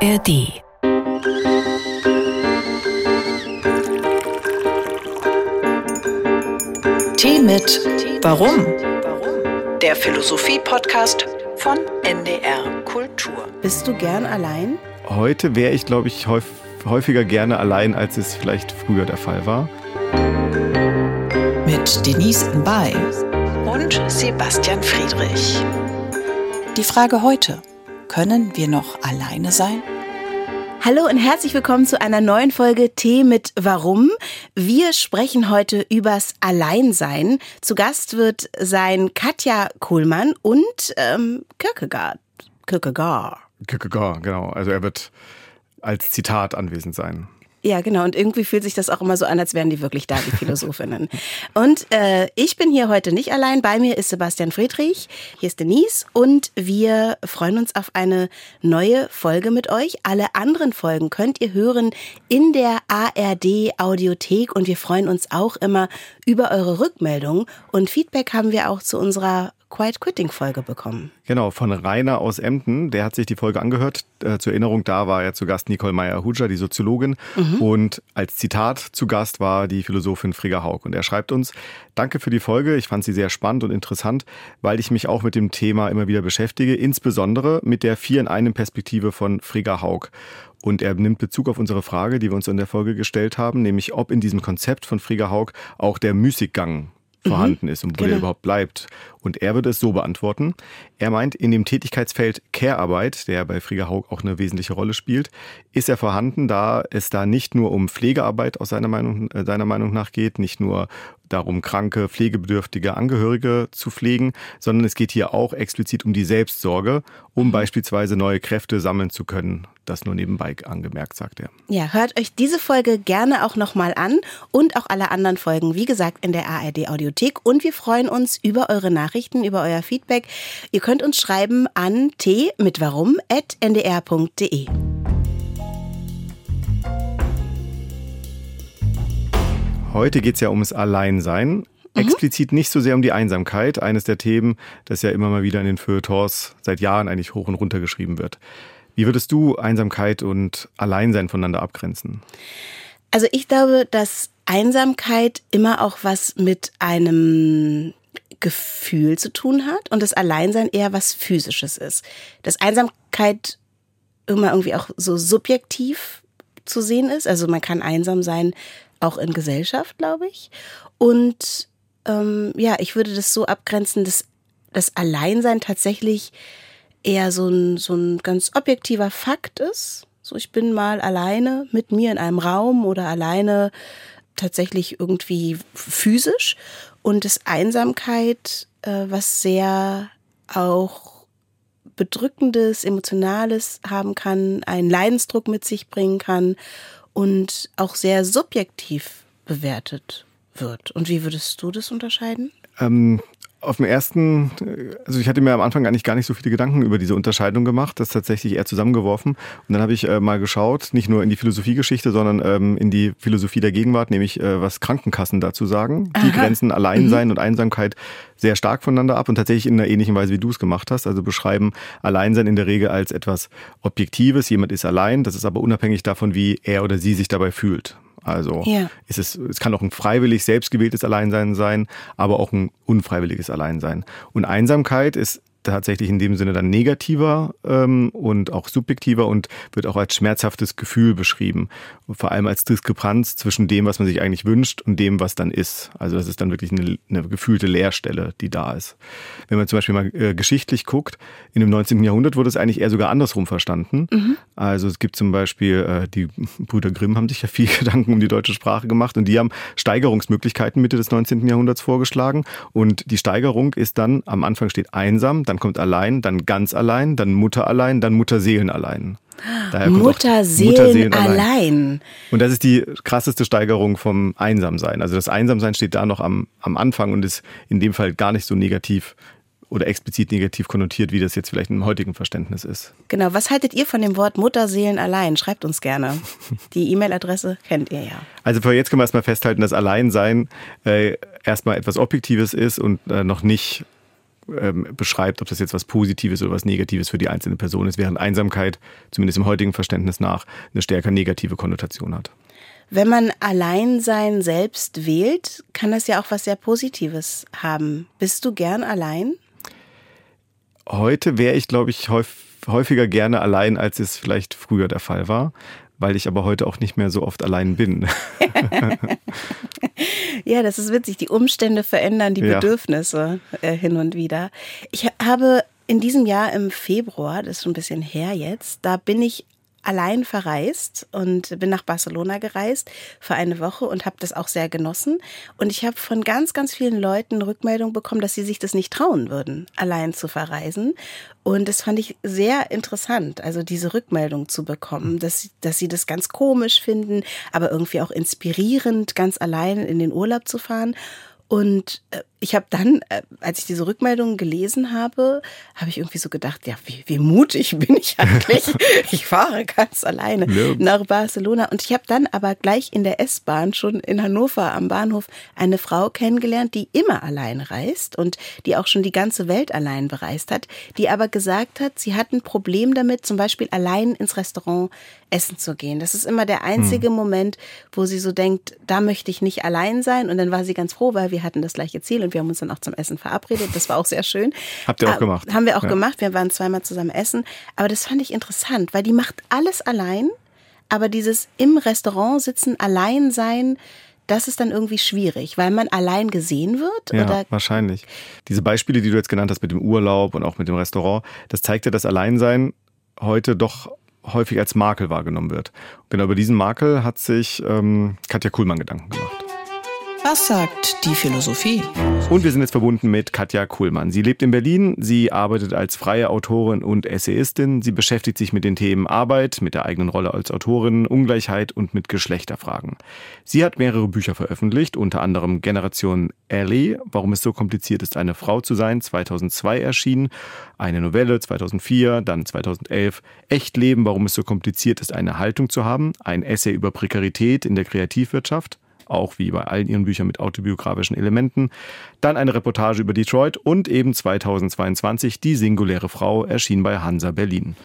ARD. Tee mit Warum? Der Philosophie-Podcast von NDR Kultur. Bist du gern allein? Heute wäre ich, glaube ich, häufiger gerne allein, als es vielleicht früher der Fall war. Mit Denise Mbay und Sebastian Friedrich. Die Frage heute: Können wir noch alleine sein? Hallo und herzlich willkommen zu einer neuen Folge Tee mit Warum. Wir sprechen heute übers Alleinsein. Zu Gast wird sein Katja Kohlmann und ähm, Kierkegaard. Kierkegaard. Kierkegaard, genau. Also er wird als Zitat anwesend sein. Ja, genau. Und irgendwie fühlt sich das auch immer so an, als wären die wirklich da, die Philosophinnen. und äh, ich bin hier heute nicht allein. Bei mir ist Sebastian Friedrich, hier ist Denise und wir freuen uns auf eine neue Folge mit euch. Alle anderen Folgen könnt ihr hören in der ARD Audiothek und wir freuen uns auch immer über eure Rückmeldungen. Und Feedback haben wir auch zu unserer Quiet Quitting Folge bekommen. Genau, von Rainer aus Emden. Der hat sich die Folge angehört. Äh, zur Erinnerung, da war er zu Gast Nicole Meyer-Hudscher, die Soziologin. Mhm. Und als Zitat zu Gast war die Philosophin Frigga Haug. Und er schreibt uns, danke für die Folge. Ich fand sie sehr spannend und interessant, weil ich mich auch mit dem Thema immer wieder beschäftige, insbesondere mit der Vier in einem Perspektive von Frigga Haug. Und er nimmt Bezug auf unsere Frage, die wir uns in der Folge gestellt haben, nämlich ob in diesem Konzept von Frigga Haug auch der Müßiggang vorhanden mhm. ist und wo genau. der überhaupt bleibt. Und er würde es so beantworten. Er meint, in dem Tätigkeitsfeld Care-Arbeit, der bei Frieger Haug auch eine wesentliche Rolle spielt, ist er vorhanden, da es da nicht nur um Pflegearbeit aus seiner Meinung, äh, seiner Meinung nach geht, nicht nur darum, kranke, pflegebedürftige Angehörige zu pflegen, sondern es geht hier auch explizit um die Selbstsorge, um mhm. beispielsweise neue Kräfte sammeln zu können. Das nur nebenbei angemerkt, sagt er. Ja, hört euch diese Folge gerne auch nochmal an und auch alle anderen Folgen, wie gesagt, in der ARD Audiothek. Und wir freuen uns über eure Nachrichten, über euer Feedback. Ihr könnt uns schreiben an t mit warum at ndr.de. Heute geht es ja ums Alleinsein. Mhm. Explizit nicht so sehr um die Einsamkeit, eines der Themen, das ja immer mal wieder in den Feuilletons seit Jahren eigentlich hoch und runter geschrieben wird. Wie würdest du Einsamkeit und Alleinsein voneinander abgrenzen? Also ich glaube, dass Einsamkeit immer auch was mit einem Gefühl zu tun hat und das Alleinsein eher was Physisches ist. Dass Einsamkeit immer irgendwie auch so subjektiv zu sehen ist. Also man kann einsam sein, auch in Gesellschaft, glaube ich. Und ähm, ja, ich würde das so abgrenzen, dass das Alleinsein tatsächlich eher so ein, so ein ganz objektiver Fakt ist. So, ich bin mal alleine mit mir in einem Raum oder alleine tatsächlich irgendwie physisch. Und das Einsamkeit, äh, was sehr auch bedrückendes, emotionales haben kann, einen Leidensdruck mit sich bringen kann und auch sehr subjektiv bewertet wird. Und wie würdest du das unterscheiden? Ähm, auf dem ersten, also ich hatte mir am Anfang eigentlich gar nicht so viele Gedanken über diese Unterscheidung gemacht, das tatsächlich eher zusammengeworfen. Und dann habe ich äh, mal geschaut, nicht nur in die Philosophiegeschichte, sondern ähm, in die Philosophie der Gegenwart, nämlich äh, was Krankenkassen dazu sagen. Aha. Die grenzen Alleinsein mhm. und Einsamkeit sehr stark voneinander ab und tatsächlich in einer ähnlichen Weise, wie du es gemacht hast. Also beschreiben Alleinsein in der Regel als etwas Objektives. Jemand ist allein, das ist aber unabhängig davon, wie er oder sie sich dabei fühlt. Also ja. ist es, es kann auch ein freiwillig selbstgewähltes Alleinsein sein, aber auch ein unfreiwilliges Alleinsein. Und Einsamkeit ist tatsächlich in dem Sinne dann negativer ähm, und auch subjektiver und wird auch als schmerzhaftes Gefühl beschrieben. Und vor allem als Diskrepanz zwischen dem, was man sich eigentlich wünscht und dem, was dann ist. Also das ist dann wirklich eine, eine gefühlte Leerstelle, die da ist. Wenn man zum Beispiel mal äh, geschichtlich guckt, in dem 19. Jahrhundert wurde es eigentlich eher sogar andersrum verstanden. Mhm. Also es gibt zum Beispiel, äh, die Brüder Grimm haben sich ja viel Gedanken um die deutsche Sprache gemacht und die haben Steigerungsmöglichkeiten Mitte des 19. Jahrhunderts vorgeschlagen. Und die Steigerung ist dann, am Anfang steht einsam, dann kommt allein, dann ganz allein, dann Mutter allein, dann Mutterseelen allein. Mutterseelen, Mutterseelen allein. allein. Und das ist die krasseste Steigerung vom Einsamsein. Also das Einsamsein steht da noch am, am Anfang und ist in dem Fall gar nicht so negativ oder explizit negativ konnotiert, wie das jetzt vielleicht im heutigen Verständnis ist. Genau. Was haltet ihr von dem Wort Mutterseelen allein? Schreibt uns gerne. Die E-Mail-Adresse kennt ihr ja. Also für jetzt können wir erstmal festhalten, dass Alleinsein äh, erstmal etwas Objektives ist und äh, noch nicht ähm, beschreibt, ob das jetzt was Positives oder was Negatives für die einzelne Person ist, während Einsamkeit, zumindest im heutigen Verständnis nach, eine stärker negative Konnotation hat. Wenn man Alleinsein selbst wählt, kann das ja auch was sehr Positives haben. Bist du gern allein? Heute wäre ich, glaube ich, häufiger gerne allein, als es vielleicht früher der Fall war weil ich aber heute auch nicht mehr so oft allein bin. ja, das ist witzig. Die Umstände verändern die ja. Bedürfnisse äh, hin und wieder. Ich habe in diesem Jahr im Februar, das ist schon ein bisschen her jetzt, da bin ich allein verreist und bin nach Barcelona gereist für eine Woche und habe das auch sehr genossen. Und ich habe von ganz, ganz vielen Leuten Rückmeldung bekommen, dass sie sich das nicht trauen würden, allein zu verreisen. Und das fand ich sehr interessant, also diese Rückmeldung zu bekommen, dass, dass sie das ganz komisch finden, aber irgendwie auch inspirierend, ganz allein in den Urlaub zu fahren. Und äh, ich habe dann, äh, als ich diese Rückmeldungen gelesen habe, habe ich irgendwie so gedacht, ja, wie, wie mutig bin ich eigentlich? ich fahre ganz alleine ja. nach Barcelona. Und ich habe dann aber gleich in der S-Bahn schon in Hannover am Bahnhof eine Frau kennengelernt, die immer allein reist und die auch schon die ganze Welt allein bereist hat, die aber gesagt hat, sie hat ein Problem damit, zum Beispiel allein ins Restaurant essen zu gehen. Das ist immer der einzige hm. Moment, wo sie so denkt, da möchte ich nicht allein sein. Und dann war sie ganz froh, weil wir hatten das gleiche Ziel und wir haben uns dann auch zum Essen verabredet. Das war auch sehr schön. Habt ihr auch gemacht? Haben wir auch ja. gemacht. Wir waren zweimal zusammen essen. Aber das fand ich interessant, weil die macht alles allein. Aber dieses im Restaurant sitzen, allein sein, das ist dann irgendwie schwierig, weil man allein gesehen wird? Ja, oder? wahrscheinlich. Diese Beispiele, die du jetzt genannt hast mit dem Urlaub und auch mit dem Restaurant, das zeigt ja, dass Alleinsein heute doch häufig als Makel wahrgenommen wird. Genau über diesen Makel hat sich ähm, Katja Kuhlmann Gedanken gemacht. Was sagt die Philosophie? Und wir sind jetzt verbunden mit Katja Kuhlmann. Sie lebt in Berlin, sie arbeitet als freie Autorin und Essayistin. Sie beschäftigt sich mit den Themen Arbeit, mit der eigenen Rolle als Autorin, Ungleichheit und mit Geschlechterfragen. Sie hat mehrere Bücher veröffentlicht, unter anderem Generation Ellie, warum es so kompliziert ist, eine Frau zu sein, 2002 erschienen, eine Novelle 2004, dann 2011 Echtleben, warum es so kompliziert ist, eine Haltung zu haben, ein Essay über Prekarität in der Kreativwirtschaft, auch wie bei allen ihren Büchern mit autobiografischen Elementen. Dann eine Reportage über Detroit und eben 2022 Die singuläre Frau erschien bei Hansa Berlin.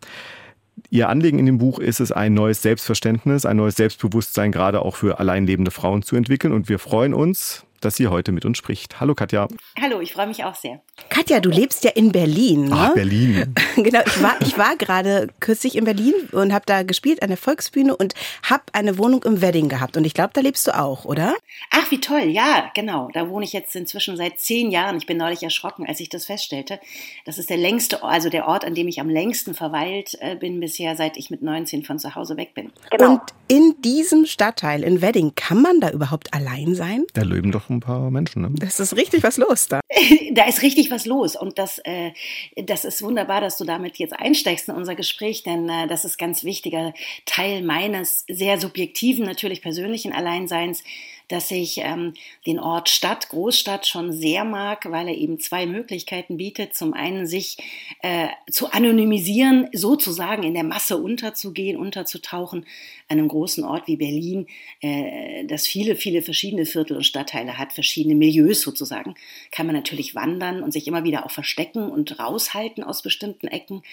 Ihr Anliegen in dem Buch ist es, ein neues Selbstverständnis, ein neues Selbstbewusstsein gerade auch für alleinlebende Frauen zu entwickeln. Und wir freuen uns, dass sie heute mit uns spricht. Hallo Katja. Hallo, ich freue mich auch sehr. Katja, du lebst ja in Berlin. Ne? Ach, Berlin. genau, ich war, ich war gerade kürzlich in Berlin und habe da gespielt an der Volksbühne und habe eine Wohnung im Wedding gehabt. Und ich glaube, da lebst du auch, oder? Ach, wie toll. Ja, genau. Da wohne ich jetzt inzwischen seit zehn Jahren. Ich bin neulich erschrocken, als ich das feststellte. Das ist der längste, also der Ort, an dem ich am längsten verweilt äh, bin bisher, seit ich mit 19 von zu Hause weg bin. Genau. Und in diesem Stadtteil in Wedding, kann man da überhaupt allein sein? Da leben doch ein paar Menschen. Ne? Das ist richtig was los da. da ist richtig was los und das, äh, das ist wunderbar, dass du damit jetzt einsteigst in unser Gespräch, denn äh, das ist ganz wichtiger Teil meines sehr subjektiven, natürlich persönlichen Alleinseins dass ich ähm, den Ort Stadt, Großstadt schon sehr mag, weil er eben zwei Möglichkeiten bietet. Zum einen sich äh, zu anonymisieren, sozusagen in der Masse unterzugehen, unterzutauchen, einem großen Ort wie Berlin, äh, das viele, viele verschiedene Viertel und Stadtteile hat, verschiedene Milieus sozusagen, kann man natürlich wandern und sich immer wieder auch verstecken und raushalten aus bestimmten Ecken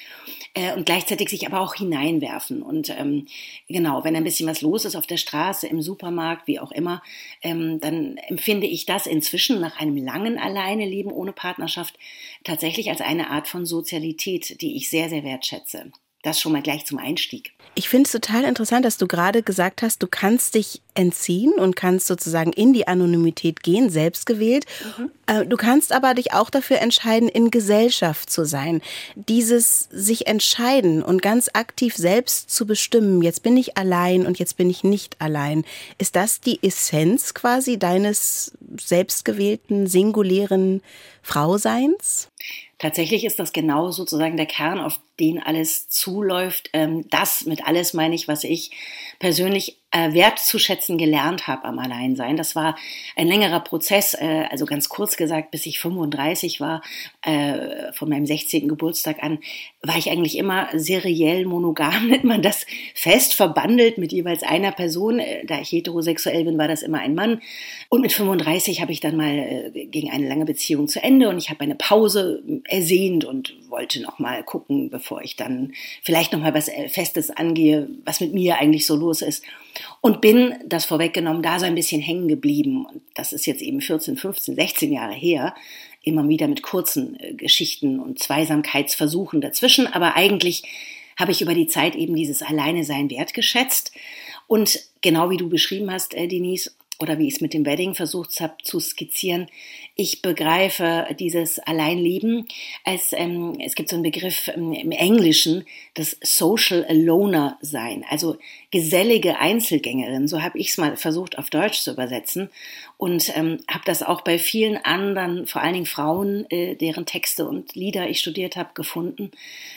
äh, und gleichzeitig sich aber auch hineinwerfen. Und ähm, genau, wenn ein bisschen was los ist auf der Straße, im Supermarkt, wie auch immer, ähm, dann empfinde ich das inzwischen nach einem langen Alleineleben ohne Partnerschaft tatsächlich als eine Art von Sozialität, die ich sehr, sehr wertschätze. Das schon mal gleich zum Einstieg. Ich finde es total interessant, dass du gerade gesagt hast, du kannst dich entziehen und kannst sozusagen in die Anonymität gehen, selbst gewählt. Mhm. Äh, du kannst aber dich auch dafür entscheiden, in Gesellschaft zu sein. Dieses sich entscheiden und ganz aktiv selbst zu bestimmen, jetzt bin ich allein und jetzt bin ich nicht allein. Ist das die Essenz quasi deines selbstgewählten, singulären Frauseins? Tatsächlich ist das genau sozusagen der Kern, auf den alles zuläuft. Ähm, das mit alles meine ich, was ich persönlich äh, wertzuschätzen gelernt habe am Alleinsein. Das war ein längerer Prozess, äh, also ganz kurz gesagt, bis ich 35 war, äh, von meinem 16. Geburtstag an, war ich eigentlich immer seriell monogam, nennt man das, fest verbandelt mit jeweils einer Person. Da ich heterosexuell bin, war das immer ein Mann. Und mit 35 habe ich dann mal äh, gegen eine lange Beziehung zu Ende und ich habe eine Pause ersehnt und wollte noch mal gucken, bevor ich dann vielleicht noch mal was äh, Festes angehe, was mit mir eigentlich so los ist. Und bin, das vorweggenommen, da so ein bisschen hängen geblieben. Und das ist jetzt eben 14, 15, 16 Jahre her. Immer wieder mit kurzen äh, Geschichten und Zweisamkeitsversuchen dazwischen. Aber eigentlich habe ich über die Zeit eben dieses Alleinesein wertgeschätzt. Und genau wie du beschrieben hast, äh, Denise, oder wie ich es mit dem Wedding versucht habe zu skizzieren, ich begreife dieses Alleinleben als, ähm, es gibt so einen Begriff ähm, im Englischen, das Social Aloner sein, also gesellige Einzelgängerin, so habe ich es mal versucht auf Deutsch zu übersetzen und ähm, habe das auch bei vielen anderen, vor allen Dingen Frauen, äh, deren Texte und Lieder ich studiert habe, gefunden.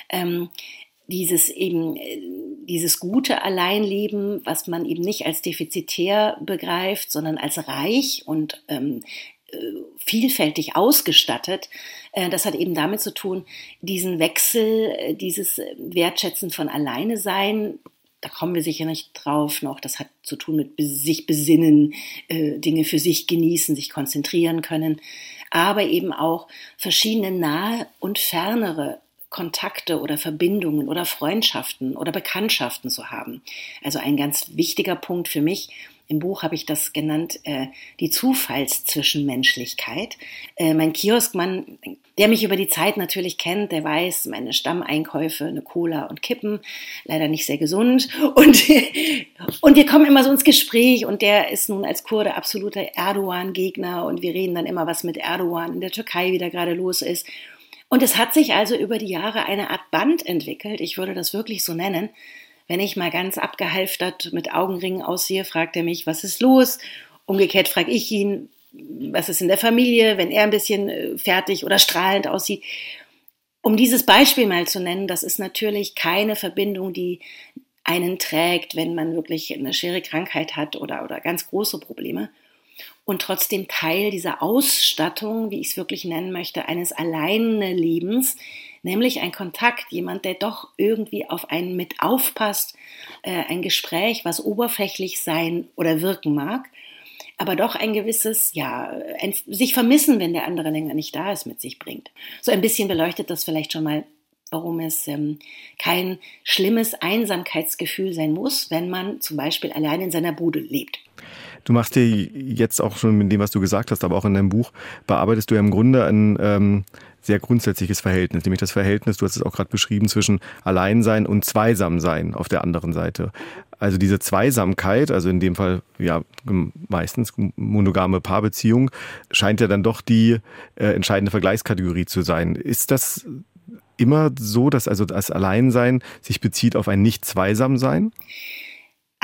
Ähm, dieses eben, äh, dieses gute Alleinleben, was man eben nicht als defizitär begreift, sondern als reich und ähm, äh, vielfältig ausgestattet. Äh, das hat eben damit zu tun, diesen Wechsel, dieses Wertschätzen von Alleine sein, da kommen wir sicher nicht drauf noch. Das hat zu tun mit sich besinnen, Dinge für sich genießen, sich konzentrieren können, aber eben auch verschiedene nahe und fernere Kontakte oder Verbindungen oder Freundschaften oder Bekanntschaften zu haben. Also ein ganz wichtiger Punkt für mich. Im Buch habe ich das genannt, äh, die Zufallszwischenmenschlichkeit. Äh, mein Kioskmann, der mich über die Zeit natürlich kennt, der weiß, meine Stammeinkäufe, eine Cola und Kippen, leider nicht sehr gesund. Und, und wir kommen immer so ins Gespräch und der ist nun als Kurde absoluter Erdogan-Gegner und wir reden dann immer, was mit Erdogan in der Türkei wieder gerade los ist. Und es hat sich also über die Jahre eine Art Band entwickelt, ich würde das wirklich so nennen. Wenn ich mal ganz abgehalftert mit Augenringen aussehe, fragt er mich, was ist los? Umgekehrt frage ich ihn, was ist in der Familie, wenn er ein bisschen äh, fertig oder strahlend aussieht. Um dieses Beispiel mal zu nennen, das ist natürlich keine Verbindung, die einen trägt, wenn man wirklich eine schwere Krankheit hat oder, oder ganz große Probleme, und trotzdem Teil dieser Ausstattung, wie ich es wirklich nennen möchte, eines alleine Lebens, nämlich ein Kontakt, jemand, der doch irgendwie auf einen mit aufpasst, äh, ein Gespräch, was oberflächlich sein oder wirken mag, aber doch ein gewisses, ja, ein, sich vermissen, wenn der andere länger nicht da ist, mit sich bringt. So ein bisschen beleuchtet das vielleicht schon mal warum es ähm, kein schlimmes Einsamkeitsgefühl sein muss, wenn man zum Beispiel allein in seiner Bude lebt. Du machst dir jetzt auch schon mit dem, was du gesagt hast, aber auch in deinem Buch, bearbeitest du ja im Grunde ein ähm, sehr grundsätzliches Verhältnis, nämlich das Verhältnis, du hast es auch gerade beschrieben, zwischen Alleinsein und Zweisamsein auf der anderen Seite. Also diese Zweisamkeit, also in dem Fall ja meistens monogame Paarbeziehung, scheint ja dann doch die äh, entscheidende Vergleichskategorie zu sein. Ist das immer so, dass also das Alleinsein sich bezieht auf ein Nicht-Zweisam-Sein?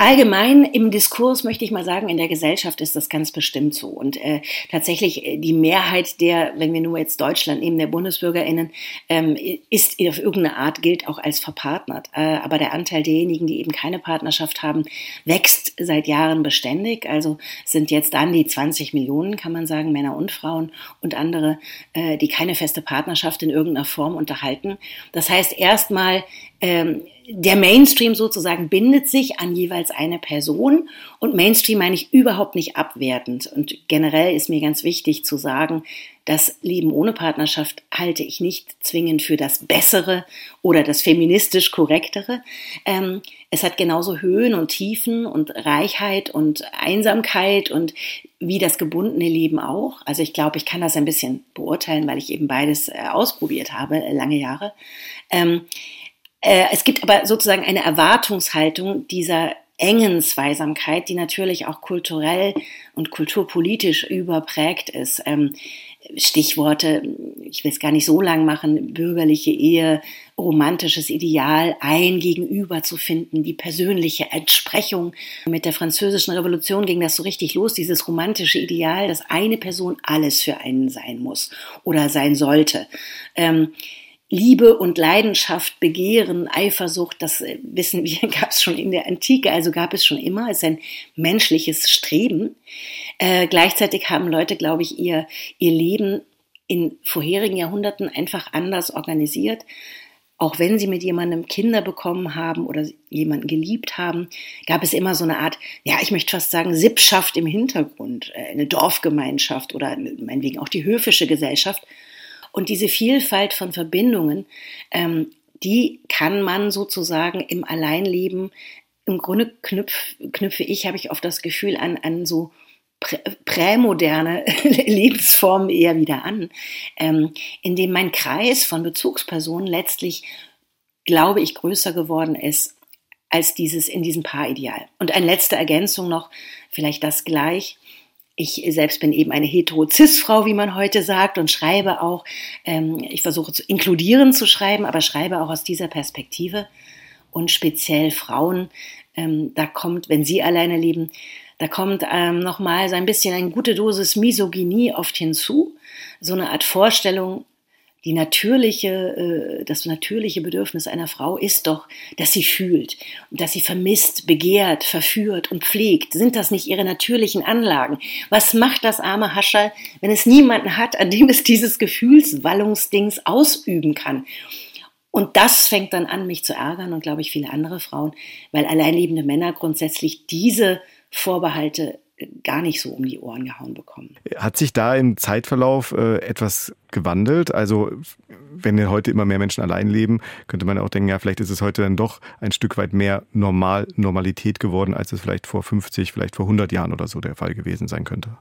Allgemein im Diskurs möchte ich mal sagen, in der Gesellschaft ist das ganz bestimmt so. Und äh, tatsächlich äh, die Mehrheit der, wenn wir nur jetzt Deutschland nehmen, der BundesbürgerInnen, ähm, ist auf irgendeine Art gilt auch als verpartnert. Äh, aber der Anteil derjenigen, die eben keine Partnerschaft haben, wächst seit Jahren beständig. Also sind jetzt an die 20 Millionen, kann man sagen, Männer und Frauen und andere, äh, die keine feste Partnerschaft in irgendeiner Form unterhalten. Das heißt erstmal, ähm, der Mainstream sozusagen bindet sich an jeweils eine Person und Mainstream meine ich überhaupt nicht abwertend und generell ist mir ganz wichtig zu sagen, das Leben ohne Partnerschaft halte ich nicht zwingend für das Bessere oder das feministisch Korrektere. Ähm, es hat genauso Höhen und Tiefen und Reichheit und Einsamkeit und wie das gebundene Leben auch. Also ich glaube, ich kann das ein bisschen beurteilen, weil ich eben beides äh, ausprobiert habe, äh, lange Jahre. Ähm, äh, es gibt aber sozusagen eine Erwartungshaltung dieser engen Zweisamkeit, die natürlich auch kulturell und kulturpolitisch überprägt ist. Ähm, Stichworte, ich will es gar nicht so lang machen, bürgerliche Ehe, romantisches Ideal, ein Gegenüber zu finden, die persönliche Entsprechung. Mit der französischen Revolution ging das so richtig los, dieses romantische Ideal, dass eine Person alles für einen sein muss oder sein sollte. Ähm, Liebe und Leidenschaft, Begehren, Eifersucht, das äh, wissen wir, gab es schon in der Antike, also gab es schon immer, ist ein menschliches Streben. Äh, gleichzeitig haben Leute, glaube ich, ihr, ihr Leben in vorherigen Jahrhunderten einfach anders organisiert. auch wenn sie mit jemandem Kinder bekommen haben oder jemanden geliebt haben, gab es immer so eine Art, ja, ich möchte fast sagen, Sippschaft im Hintergrund, äh, eine Dorfgemeinschaft oder meinetwegen auch die höfische Gesellschaft. Und diese Vielfalt von Verbindungen, ähm, die kann man sozusagen im Alleinleben, im Grunde knüpf, knüpfe ich, habe ich oft das Gefühl, an, an so prämoderne Lebensformen eher wieder an, ähm, in dem mein Kreis von Bezugspersonen letztlich, glaube ich, größer geworden ist als dieses in diesem Paarideal. Und eine letzte Ergänzung noch, vielleicht das gleich. Ich selbst bin eben eine hetero-cis-Frau, wie man heute sagt, und schreibe auch, ähm, ich versuche zu inkludieren zu schreiben, aber schreibe auch aus dieser Perspektive. Und speziell Frauen, ähm, da kommt, wenn sie alleine leben, da kommt ähm, nochmal so ein bisschen eine gute Dosis Misogynie oft hinzu. So eine Art Vorstellung, die natürliche, äh, das natürliche Bedürfnis einer Frau ist doch, dass sie fühlt dass sie vermisst, begehrt, verführt und pflegt. Sind das nicht ihre natürlichen Anlagen? Was macht das arme Hascherl, wenn es niemanden hat, an dem es dieses Gefühlswallungsdings ausüben kann? Und das fängt dann an, mich zu ärgern und glaube ich viele andere Frauen, weil alleinlebende Männer grundsätzlich diese Vorbehalte gar nicht so um die Ohren gehauen bekommen. Hat sich da im Zeitverlauf äh, etwas gewandelt? Also wenn heute immer mehr Menschen allein leben, könnte man auch denken, ja, vielleicht ist es heute dann doch ein Stück weit mehr normal, Normalität geworden, als es vielleicht vor 50, vielleicht vor 100 Jahren oder so der Fall gewesen sein könnte.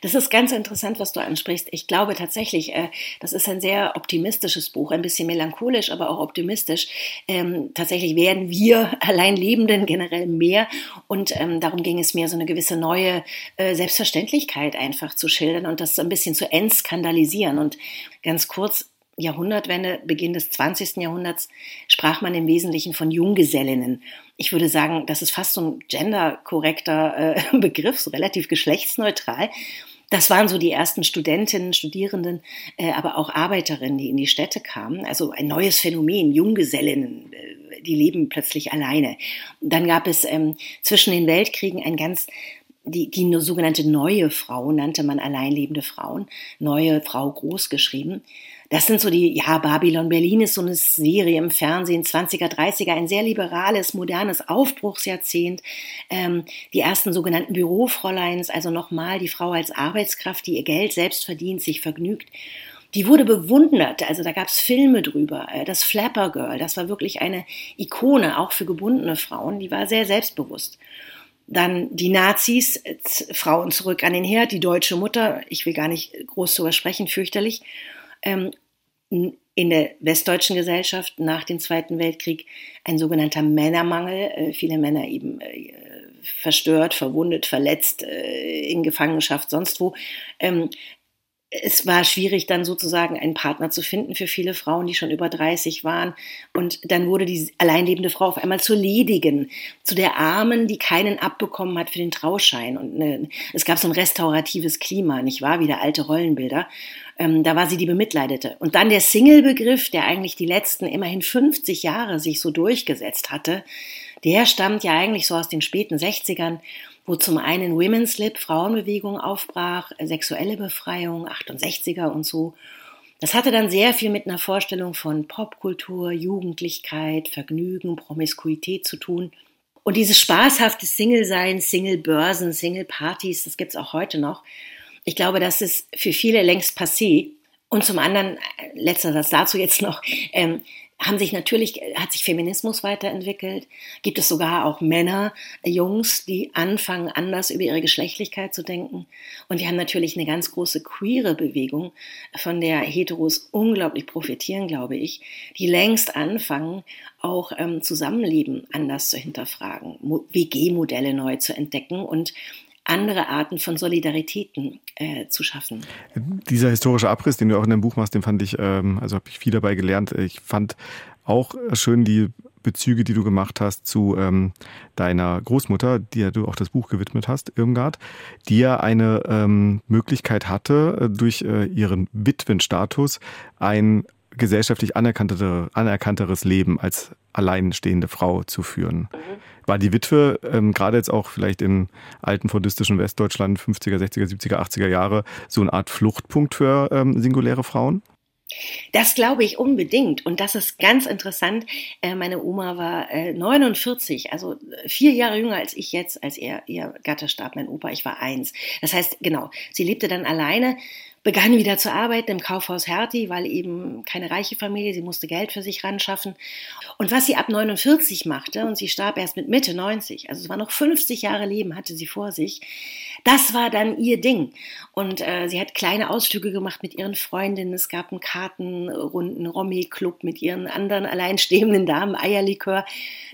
Das ist ganz interessant, was du ansprichst. Ich glaube tatsächlich, äh, das ist ein sehr optimistisches Buch, ein bisschen melancholisch, aber auch optimistisch. Ähm, tatsächlich werden wir Alleinlebenden generell mehr und ähm, darum ging es mir, so eine gewisse neue äh, Selbstverständlichkeit einfach zu schildern und das so ein bisschen zu entskandalisieren. Und ganz kurz, Jahrhundertwende, Beginn des 20. Jahrhunderts, sprach man im Wesentlichen von Junggesellinnen. Ich würde sagen, das ist fast so ein genderkorrekter äh, Begriff, so relativ geschlechtsneutral. Das waren so die ersten Studentinnen, Studierenden, äh, aber auch Arbeiterinnen, die in die Städte kamen. Also ein neues Phänomen, Junggesellinnen, äh, die leben plötzlich alleine. Dann gab es ähm, zwischen den Weltkriegen ein ganz die, die sogenannte neue Frau nannte man alleinlebende Frauen, neue Frau groß geschrieben. Das sind so die, ja, Babylon Berlin ist so eine Serie im Fernsehen, 20er, 30er, ein sehr liberales, modernes Aufbruchsjahrzehnt. Ähm, die ersten sogenannten Bürofräuleins, also nochmal die Frau als Arbeitskraft, die ihr Geld selbst verdient, sich vergnügt. Die wurde bewundert, also da gab es Filme drüber. Äh, das Flapper Girl, das war wirklich eine Ikone, auch für gebundene Frauen, die war sehr selbstbewusst. Dann die Nazis, Frauen zurück an den Herd, die deutsche Mutter, ich will gar nicht groß darüber sprechen, fürchterlich ähm, in der westdeutschen Gesellschaft nach dem Zweiten Weltkrieg ein sogenannter Männermangel, äh, viele Männer eben äh, verstört, verwundet, verletzt, äh, in Gefangenschaft, sonst wo. Ähm, es war schwierig, dann sozusagen einen Partner zu finden für viele Frauen, die schon über 30 waren. Und dann wurde die alleinlebende Frau auf einmal zur Ledigen, zu der Armen, die keinen abbekommen hat für den Trauschein. Und eine, es gab so ein restauratives Klima, nicht wahr? Wieder alte Rollenbilder. Ähm, da war sie die Bemitleidete. Und dann der Single-Begriff, der eigentlich die letzten immerhin 50 Jahre sich so durchgesetzt hatte, der stammt ja eigentlich so aus den späten 60ern, wo zum einen Women's Lib, Frauenbewegung aufbrach, sexuelle Befreiung, 68er und so. Das hatte dann sehr viel mit einer Vorstellung von Popkultur, Jugendlichkeit, Vergnügen, Promiskuität zu tun. Und dieses spaßhafte Single-Sein, Single-Börsen, Single-Partys, das gibt's auch heute noch. Ich glaube, das ist für viele längst passé. Und zum anderen, äh, letzter Satz dazu jetzt noch, ähm, haben sich natürlich, hat sich Feminismus weiterentwickelt. Gibt es sogar auch Männer, äh, Jungs, die anfangen, anders über ihre Geschlechtlichkeit zu denken. Und wir haben natürlich eine ganz große queere Bewegung, von der Heteros unglaublich profitieren, glaube ich, die längst anfangen, auch ähm, Zusammenleben anders zu hinterfragen, WG-Modelle neu zu entdecken und andere Arten von Solidaritäten äh, zu schaffen. Dieser historische Abriss, den du auch in deinem Buch machst, den fand ich, ähm, also habe ich viel dabei gelernt. Ich fand auch schön die Bezüge, die du gemacht hast zu ähm, deiner Großmutter, der du auch das Buch gewidmet hast, Irmgard, die ja eine ähm, Möglichkeit hatte, äh, durch äh, ihren Witwenstatus ein gesellschaftlich anerkanntere, anerkannteres Leben als alleinstehende Frau zu führen. Mhm. War die Witwe ähm, gerade jetzt auch vielleicht im alten fordistischen Westdeutschland 50er, 60er, 70er, 80er Jahre so eine Art Fluchtpunkt für ähm, singuläre Frauen? Das glaube ich unbedingt. Und das ist ganz interessant. Äh, meine Oma war 49, äh, also vier Jahre jünger als ich jetzt, als er, ihr Gatte starb, mein Opa. Ich war eins. Das heißt, genau, sie lebte dann alleine begann wieder zu arbeiten im Kaufhaus Hertie, weil eben keine reiche Familie, sie musste Geld für sich ran schaffen. Und was sie ab 49 machte, und sie starb erst mit Mitte 90, also es war noch 50 Jahre Leben, hatte sie vor sich, das war dann ihr Ding. Und äh, sie hat kleine Ausflüge gemacht mit ihren Freundinnen. Es gab einen Kartenrunden, Romy-Club mit ihren anderen alleinstehenden Damen, Eierlikör.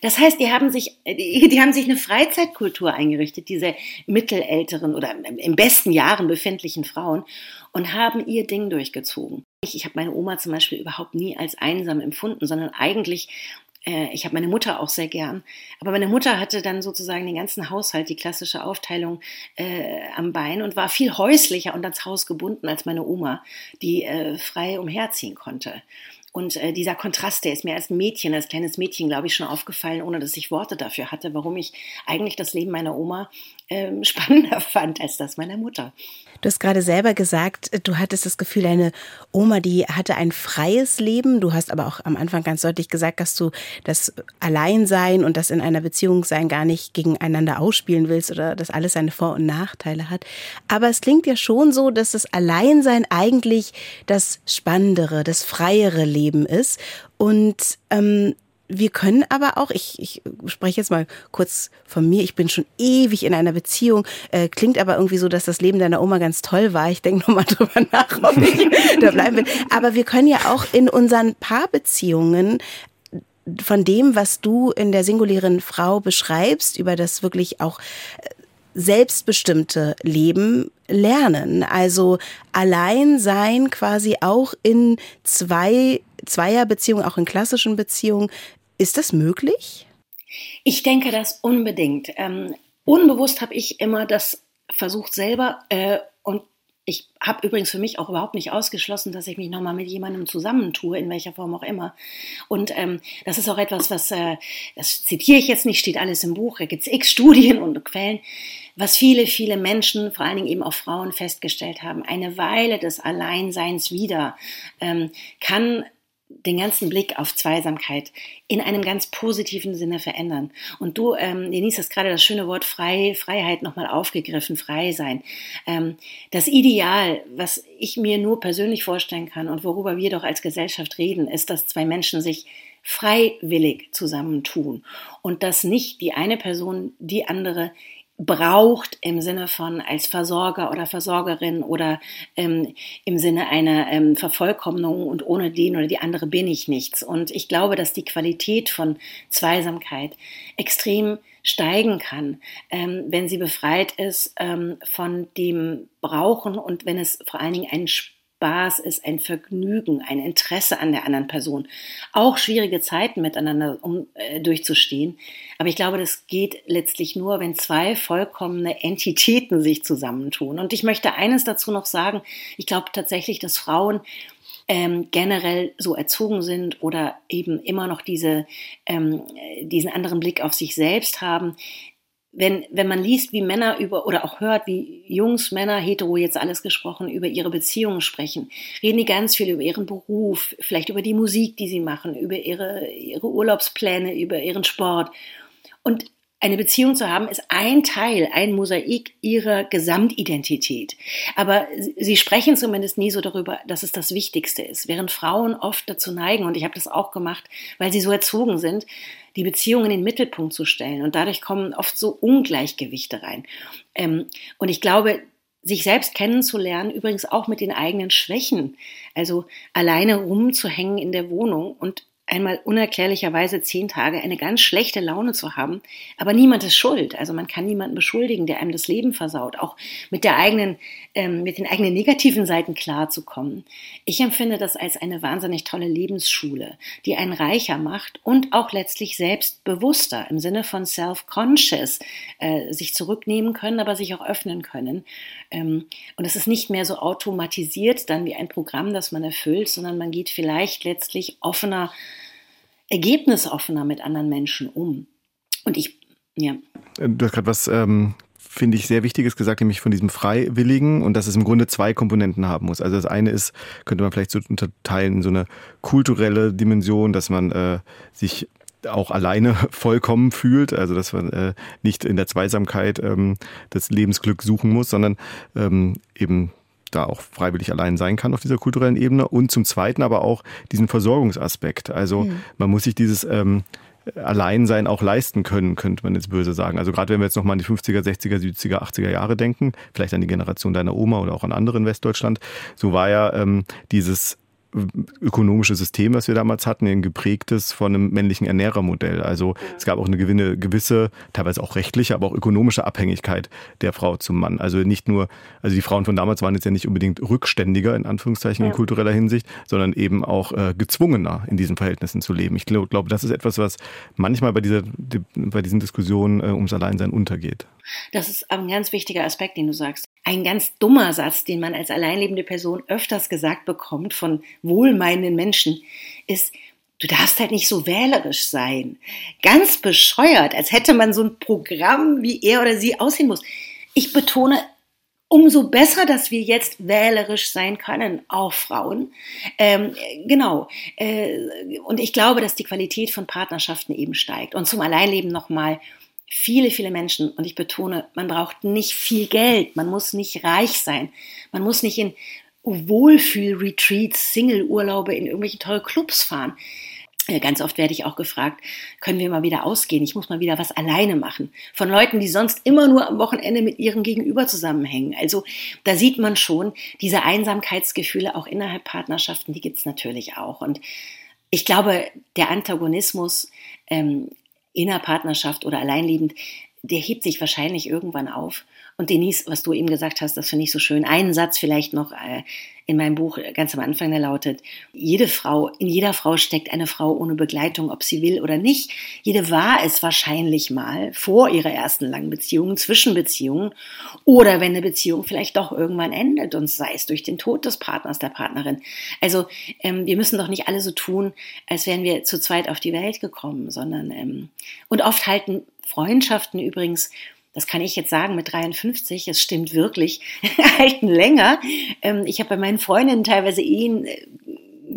Das heißt, die haben sich, die, die haben sich eine Freizeitkultur eingerichtet, diese mittelälteren oder im besten Jahren befindlichen Frauen und haben ihr Ding durchgezogen. Ich, ich habe meine Oma zum Beispiel überhaupt nie als einsam empfunden, sondern eigentlich äh, ich habe meine Mutter auch sehr gern. Aber meine Mutter hatte dann sozusagen den ganzen Haushalt, die klassische Aufteilung äh, am Bein und war viel häuslicher und ans Haus gebunden als meine Oma, die äh, frei umherziehen konnte. Und äh, dieser Kontrast, der ist mir als Mädchen, als kleines Mädchen, glaube ich, schon aufgefallen, ohne dass ich Worte dafür hatte, warum ich eigentlich das Leben meiner Oma ähm, spannender fand als das meiner Mutter. Du hast gerade selber gesagt, du hattest das Gefühl, deine Oma, die hatte ein freies Leben. Du hast aber auch am Anfang ganz deutlich gesagt, dass du das Alleinsein und das in einer Beziehung sein gar nicht gegeneinander ausspielen willst oder dass alles seine Vor- und Nachteile hat. Aber es klingt ja schon so, dass das Alleinsein eigentlich das spannendere, das freiere Leben ist. Und ähm, wir können aber auch, ich, ich spreche jetzt mal kurz von mir, ich bin schon ewig in einer Beziehung, äh, klingt aber irgendwie so, dass das Leben deiner Oma ganz toll war. Ich denke nochmal drüber nach, ob ich da bleiben will. Aber wir können ja auch in unseren Paarbeziehungen von dem, was du in der singulären Frau beschreibst, über das wirklich auch äh, selbstbestimmte Leben lernen. Also allein sein quasi auch in zwei Zweierbeziehungen, auch in klassischen Beziehungen ist das möglich? Ich denke das unbedingt. Ähm, unbewusst habe ich immer das versucht selber äh, und ich habe übrigens für mich auch überhaupt nicht ausgeschlossen, dass ich mich nochmal mit jemandem zusammentue, in welcher Form auch immer. Und ähm, das ist auch etwas, was, äh, das zitiere ich jetzt nicht, steht alles im Buch, da gibt es x Studien und Quellen, was viele, viele Menschen, vor allen Dingen eben auch Frauen, festgestellt haben. Eine Weile des Alleinseins wieder ähm, kann den ganzen Blick auf Zweisamkeit in einem ganz positiven Sinne verändern. Und du, ähm, Denise, hast gerade das schöne Wort frei, Freiheit nochmal aufgegriffen, frei sein. Ähm, das Ideal, was ich mir nur persönlich vorstellen kann und worüber wir doch als Gesellschaft reden, ist, dass zwei Menschen sich freiwillig zusammentun und dass nicht die eine Person die andere braucht im Sinne von als Versorger oder Versorgerin oder ähm, im Sinne einer ähm, Vervollkommnung und ohne den oder die andere bin ich nichts. Und ich glaube, dass die Qualität von Zweisamkeit extrem steigen kann, ähm, wenn sie befreit ist ähm, von dem Brauchen und wenn es vor allen Dingen ein Spaß ist, ein Vergnügen, ein Interesse an der anderen Person. Auch schwierige Zeiten miteinander um, äh, durchzustehen. Aber ich glaube, das geht letztlich nur, wenn zwei vollkommene Entitäten sich zusammentun. Und ich möchte eines dazu noch sagen. Ich glaube tatsächlich, dass Frauen ähm, generell so erzogen sind oder eben immer noch diese, ähm, diesen anderen Blick auf sich selbst haben, wenn, wenn man liest, wie Männer über oder auch hört, wie Jungs, Männer, hetero jetzt alles gesprochen, über ihre Beziehungen sprechen, reden die ganz viel über ihren Beruf, vielleicht über die Musik, die sie machen, über ihre, ihre Urlaubspläne, über ihren Sport. Und eine Beziehung zu haben, ist ein Teil, ein Mosaik ihrer Gesamtidentität. Aber sie sprechen zumindest nie so darüber, dass es das Wichtigste ist, während Frauen oft dazu neigen, und ich habe das auch gemacht, weil sie so erzogen sind, die Beziehung in den Mittelpunkt zu stellen. Und dadurch kommen oft so Ungleichgewichte rein. Ähm, und ich glaube, sich selbst kennenzulernen, übrigens auch mit den eigenen Schwächen. Also alleine rumzuhängen in der Wohnung und einmal unerklärlicherweise zehn Tage eine ganz schlechte Laune zu haben, aber niemand ist schuld. Also man kann niemanden beschuldigen, der einem das Leben versaut, auch mit der eigenen, ähm, mit den eigenen negativen Seiten klarzukommen. Ich empfinde das als eine wahnsinnig tolle Lebensschule, die einen reicher macht und auch letztlich selbstbewusster im Sinne von self-conscious äh, sich zurücknehmen können, aber sich auch öffnen können. Ähm, und es ist nicht mehr so automatisiert dann wie ein Programm, das man erfüllt, sondern man geht vielleicht letztlich offener ergebnisoffener mit anderen Menschen um. Und ich, ja. Du hast gerade was ähm, finde ich, sehr Wichtiges gesagt, nämlich von diesem Freiwilligen und dass es im Grunde zwei Komponenten haben muss. Also das eine ist, könnte man vielleicht so unterteilen, so eine kulturelle Dimension, dass man äh, sich auch alleine vollkommen fühlt, also dass man äh, nicht in der Zweisamkeit ähm, das Lebensglück suchen muss, sondern ähm, eben da auch freiwillig allein sein kann auf dieser kulturellen Ebene und zum Zweiten aber auch diesen Versorgungsaspekt. Also mhm. man muss sich dieses ähm, Alleinsein auch leisten können, könnte man jetzt böse sagen. Also gerade wenn wir jetzt nochmal an die 50er, 60er, 70er, 80er Jahre denken, vielleicht an die Generation deiner Oma oder auch an andere in Westdeutschland, so war ja ähm, dieses ökonomische System, was wir damals hatten, ein geprägtes von einem männlichen Ernährermodell. Also es gab auch eine gewisse, teilweise auch rechtliche, aber auch ökonomische Abhängigkeit der Frau zum Mann. Also nicht nur, also die Frauen von damals waren jetzt ja nicht unbedingt rückständiger in Anführungszeichen ja. in kultureller Hinsicht, sondern eben auch äh, gezwungener in diesen Verhältnissen zu leben. Ich glaube, glaub, das ist etwas, was manchmal bei dieser bei diesen Diskussionen äh, ums Alleinsein untergeht. Das ist ein ganz wichtiger Aspekt, den du sagst. Ein ganz dummer Satz, den man als alleinlebende Person öfters gesagt bekommt von wohlmeinenden Menschen, ist, du darfst halt nicht so wählerisch sein. Ganz bescheuert, als hätte man so ein Programm, wie er oder sie aussehen muss. Ich betone umso besser, dass wir jetzt wählerisch sein können, auch Frauen. Ähm, genau. Äh, und ich glaube, dass die Qualität von Partnerschaften eben steigt. Und zum Alleinleben nochmal, viele, viele Menschen, und ich betone, man braucht nicht viel Geld, man muss nicht reich sein, man muss nicht in Wohlfühl-Retreats, Single-Urlaube in irgendwelche tolle Clubs fahren. Äh, ganz oft werde ich auch gefragt, können wir mal wieder ausgehen? Ich muss mal wieder was alleine machen. Von Leuten, die sonst immer nur am Wochenende mit ihrem Gegenüber zusammenhängen. Also da sieht man schon, diese Einsamkeitsgefühle auch innerhalb Partnerschaften, die gibt's natürlich auch. Und ich glaube, der Antagonismus ähm, Innerpartnerschaft oder alleinliebend, der hebt sich wahrscheinlich irgendwann auf. Und Denise, was du eben gesagt hast, das finde ich so schön. Einen Satz vielleicht noch äh, in meinem Buch ganz am Anfang, der lautet, jede Frau, in jeder Frau steckt eine Frau ohne Begleitung, ob sie will oder nicht. Jede war es wahrscheinlich mal vor ihrer ersten langen Beziehung, Zwischenbeziehungen oder wenn eine Beziehung vielleicht doch irgendwann endet und sei es durch den Tod des Partners, der Partnerin. Also ähm, wir müssen doch nicht alle so tun, als wären wir zu zweit auf die Welt gekommen, sondern ähm, und oft halten Freundschaften übrigens das kann ich jetzt sagen mit 53, es stimmt wirklich, halten länger. Ähm, ich habe bei meinen Freundinnen teilweise Ehen äh,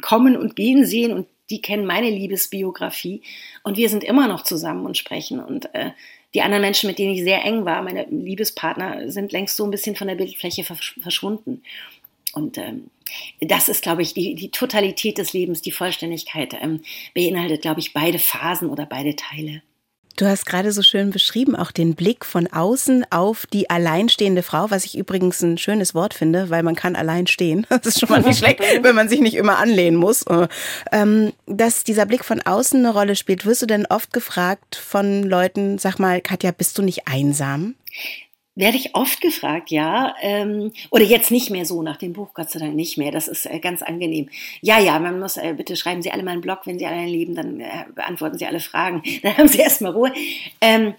kommen und gehen sehen und die kennen meine Liebesbiografie und wir sind immer noch zusammen und sprechen und äh, die anderen Menschen, mit denen ich sehr eng war, meine Liebespartner, sind längst so ein bisschen von der Bildfläche verschwunden. Und ähm, das ist, glaube ich, die, die Totalität des Lebens, die Vollständigkeit ähm, beinhaltet, glaube ich, beide Phasen oder beide Teile. Du hast gerade so schön beschrieben, auch den Blick von außen auf die alleinstehende Frau, was ich übrigens ein schönes Wort finde, weil man kann allein stehen. Das ist schon mal nicht schlecht, wenn man sich nicht immer anlehnen muss. Ähm, dass dieser Blick von außen eine Rolle spielt. Wirst du denn oft gefragt von Leuten, sag mal, Katja, bist du nicht einsam? Werde ich oft gefragt, ja. Ähm, oder jetzt nicht mehr so, nach dem Buch Gott sei Dank nicht mehr. Das ist äh, ganz angenehm. Ja, ja, man muss, äh, bitte schreiben Sie alle mal einen Blog, wenn Sie allein leben, dann äh, beantworten Sie alle Fragen. Dann haben Sie erstmal Ruhe. Ähm,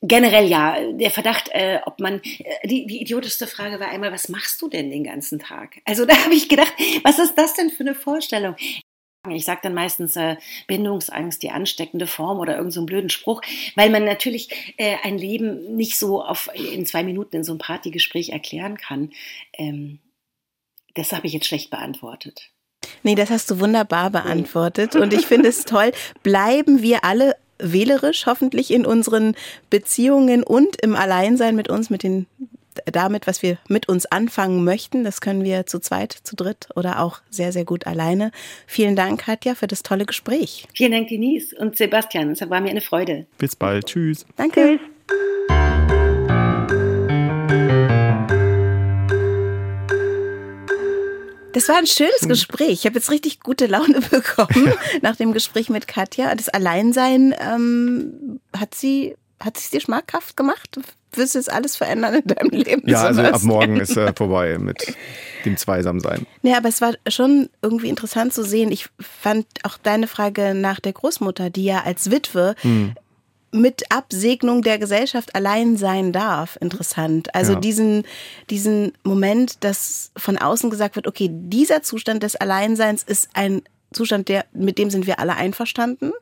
Generell ja, der Verdacht, äh, ob man, äh, die, die idiotischste Frage war einmal, was machst du denn den ganzen Tag? Also da habe ich gedacht, was ist das denn für eine Vorstellung? Ich sage dann meistens äh, Bindungsangst, die ansteckende Form oder irgendeinen so blöden Spruch, weil man natürlich äh, ein Leben nicht so auf, in zwei Minuten in so einem Partygespräch erklären kann. Ähm, das habe ich jetzt schlecht beantwortet. Nee, das hast du wunderbar beantwortet und ich finde es toll. Bleiben wir alle wählerisch hoffentlich in unseren Beziehungen und im Alleinsein mit uns, mit den damit, was wir mit uns anfangen möchten. Das können wir zu zweit, zu dritt oder auch sehr, sehr gut alleine. Vielen Dank, Katja, für das tolle Gespräch. Vielen Dank, Denise und Sebastian. Es war mir eine Freude. Bis bald. Tschüss. Danke. Tschüss. Das war ein schönes hm. Gespräch. Ich habe jetzt richtig gute Laune bekommen nach dem Gespräch mit Katja. Das Alleinsein ähm, hat sie hat es dir schmackhaft gemacht? Wirst du jetzt alles verändern in deinem Leben? Ja, also ab morgen ist er vorbei mit dem Zweisamsein. Ja, aber es war schon irgendwie interessant zu sehen. Ich fand auch deine Frage nach der Großmutter, die ja als Witwe hm mit Absegnung der Gesellschaft allein sein darf, interessant. Also ja. diesen, diesen Moment, dass von außen gesagt wird, okay, dieser Zustand des Alleinseins ist ein Zustand, der, mit dem sind wir alle einverstanden,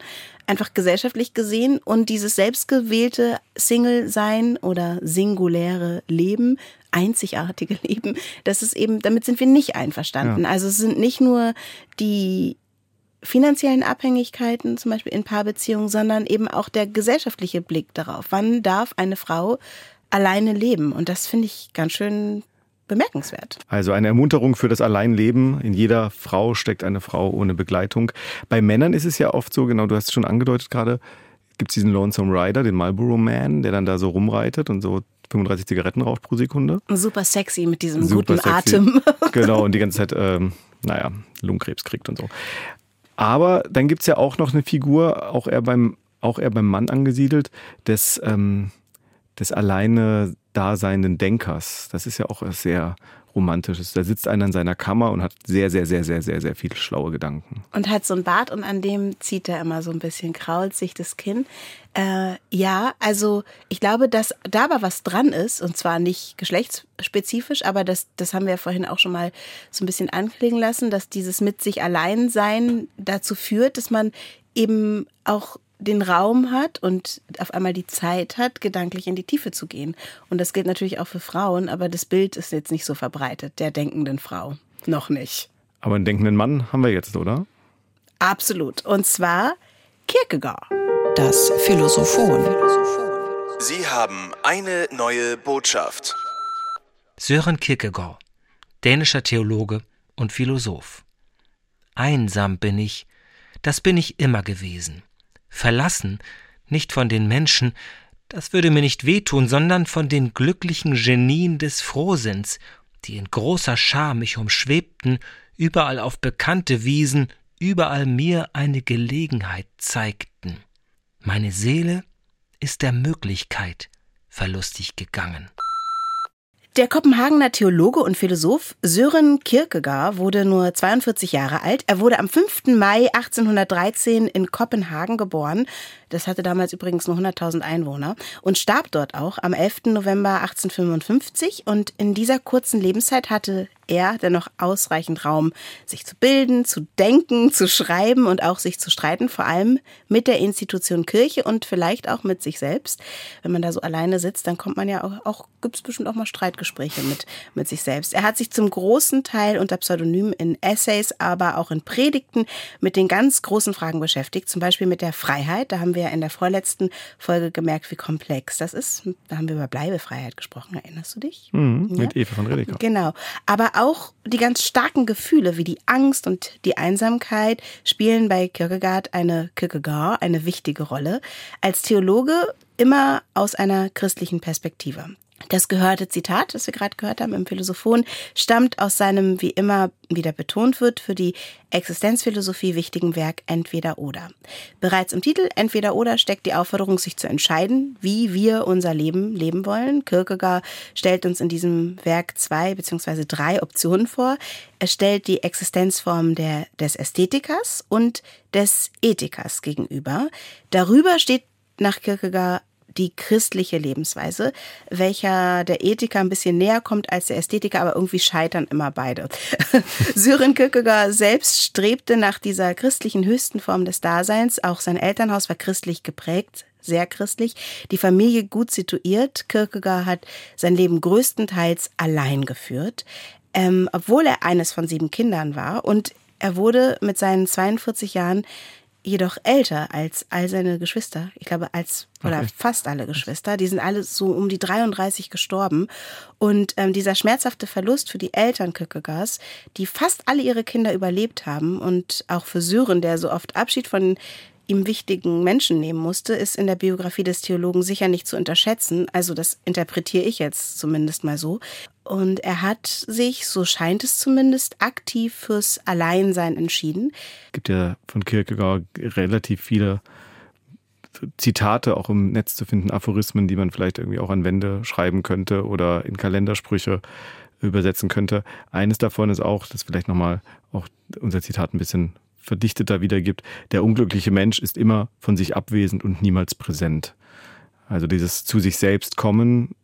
einfach gesellschaftlich gesehen. Und dieses selbstgewählte Single-Sein oder singuläre Leben, einzigartige Leben, das ist eben, damit sind wir nicht einverstanden. Ja. Also es sind nicht nur die finanziellen Abhängigkeiten, zum Beispiel in Paarbeziehungen, sondern eben auch der gesellschaftliche Blick darauf. Wann darf eine Frau alleine leben? Und das finde ich ganz schön bemerkenswert. Also eine Ermunterung für das Alleinleben. In jeder Frau steckt eine Frau ohne Begleitung. Bei Männern ist es ja oft so, genau, du hast es schon angedeutet gerade, gibt es diesen Lonesome Rider, den Marlboro Man, der dann da so rumreitet und so 35 Zigaretten raucht pro Sekunde. Super sexy mit diesem Super guten sexy. Atem. genau, und die ganze Zeit, ähm, naja, Lungenkrebs kriegt und so. Aber dann gibt es ja auch noch eine Figur, auch eher beim, auch eher beim Mann angesiedelt, des, ähm, des alleine daseinenden Denkers. Das ist ja auch sehr romantisches. Da sitzt einer in seiner Kammer und hat sehr, sehr, sehr, sehr, sehr, sehr viele schlaue Gedanken. Und hat so ein Bart und an dem zieht er immer so ein bisschen, krault sich das Kinn. Äh, ja, also ich glaube, dass da aber was dran ist, und zwar nicht geschlechtsspezifisch, aber das, das haben wir ja vorhin auch schon mal so ein bisschen anklingen lassen, dass dieses mit sich allein sein dazu führt, dass man eben auch den Raum hat und auf einmal die Zeit hat, gedanklich in die Tiefe zu gehen. Und das gilt natürlich auch für Frauen, aber das Bild ist jetzt nicht so verbreitet, der denkenden Frau. Noch nicht. Aber einen denkenden Mann haben wir jetzt, oder? Absolut. Und zwar Kierkegaard. Das Philosophon. Sie haben eine neue Botschaft. Sören Kierkegaard, dänischer Theologe und Philosoph. Einsam bin ich, das bin ich immer gewesen verlassen, nicht von den Menschen, das würde mir nicht wehtun, sondern von den glücklichen Genien des Frohsinns, die in großer Schar mich umschwebten, überall auf bekannte Wiesen, überall mir eine Gelegenheit zeigten. Meine Seele ist der Möglichkeit verlustig gegangen. Der Kopenhagener Theologe und Philosoph Sören Kierkegaard wurde nur 42 Jahre alt. Er wurde am 5. Mai 1813 in Kopenhagen geboren. Das hatte damals übrigens nur 100.000 Einwohner und starb dort auch am 11. November 1855. Und in dieser kurzen Lebenszeit hatte er dennoch ausreichend Raum, sich zu bilden, zu denken, zu schreiben und auch sich zu streiten, vor allem mit der Institution Kirche und vielleicht auch mit sich selbst. Wenn man da so alleine sitzt, dann kommt man ja auch, auch gibt es bestimmt auch mal Streitgespräche mit, mit sich selbst. Er hat sich zum großen Teil unter Pseudonym in Essays, aber auch in Predigten mit den ganz großen Fragen beschäftigt, zum Beispiel mit der Freiheit. Da haben wir in der vorletzten Folge gemerkt, wie komplex das ist. Da haben wir über Bleibefreiheit gesprochen, erinnerst du dich? Mhm, ja? Mit Eva von Redeker. Genau. Aber auch die ganz starken Gefühle wie die Angst und die Einsamkeit spielen bei Kierkegaard eine Kierkegaard eine wichtige Rolle. Als Theologe immer aus einer christlichen Perspektive. Das gehörte Zitat, das wir gerade gehört haben im Philosophon, stammt aus seinem, wie immer wieder betont wird, für die Existenzphilosophie wichtigen Werk Entweder oder. Bereits im Titel Entweder oder steckt die Aufforderung, sich zu entscheiden, wie wir unser Leben leben wollen. Kierkegaard stellt uns in diesem Werk zwei bzw. drei Optionen vor. Er stellt die Existenzform der, des Ästhetikers und des Ethikers gegenüber. Darüber steht nach Kierkegaard die christliche Lebensweise, welcher der Ethiker ein bisschen näher kommt als der Ästhetiker, aber irgendwie scheitern immer beide. Sören Kierkegaard selbst strebte nach dieser christlichen höchsten Form des Daseins. Auch sein Elternhaus war christlich geprägt, sehr christlich, die Familie gut situiert. Kierkegaard hat sein Leben größtenteils allein geführt, ähm, obwohl er eines von sieben Kindern war und er wurde mit seinen 42 Jahren jedoch älter als all seine Geschwister. Ich glaube, als oder Ach, fast alle Geschwister. Die sind alle so um die 33 gestorben. Und ähm, dieser schmerzhafte Verlust für die Eltern Kierkegaards, die fast alle ihre Kinder überlebt haben und auch für Sören, der so oft Abschied von ihm wichtigen Menschen nehmen musste, ist in der Biografie des Theologen sicher nicht zu unterschätzen. Also das interpretiere ich jetzt zumindest mal so. Und er hat sich, so scheint es zumindest, aktiv fürs Alleinsein entschieden. Es gibt ja von Kierkegaard relativ viele Zitate auch im Netz zu finden, Aphorismen, die man vielleicht irgendwie auch an Wände schreiben könnte oder in Kalendersprüche übersetzen könnte. Eines davon ist auch, das vielleicht nochmal auch unser Zitat ein bisschen verdichteter wiedergibt, der unglückliche Mensch ist immer von sich abwesend und niemals präsent. Also dieses zu sich selbst kommen,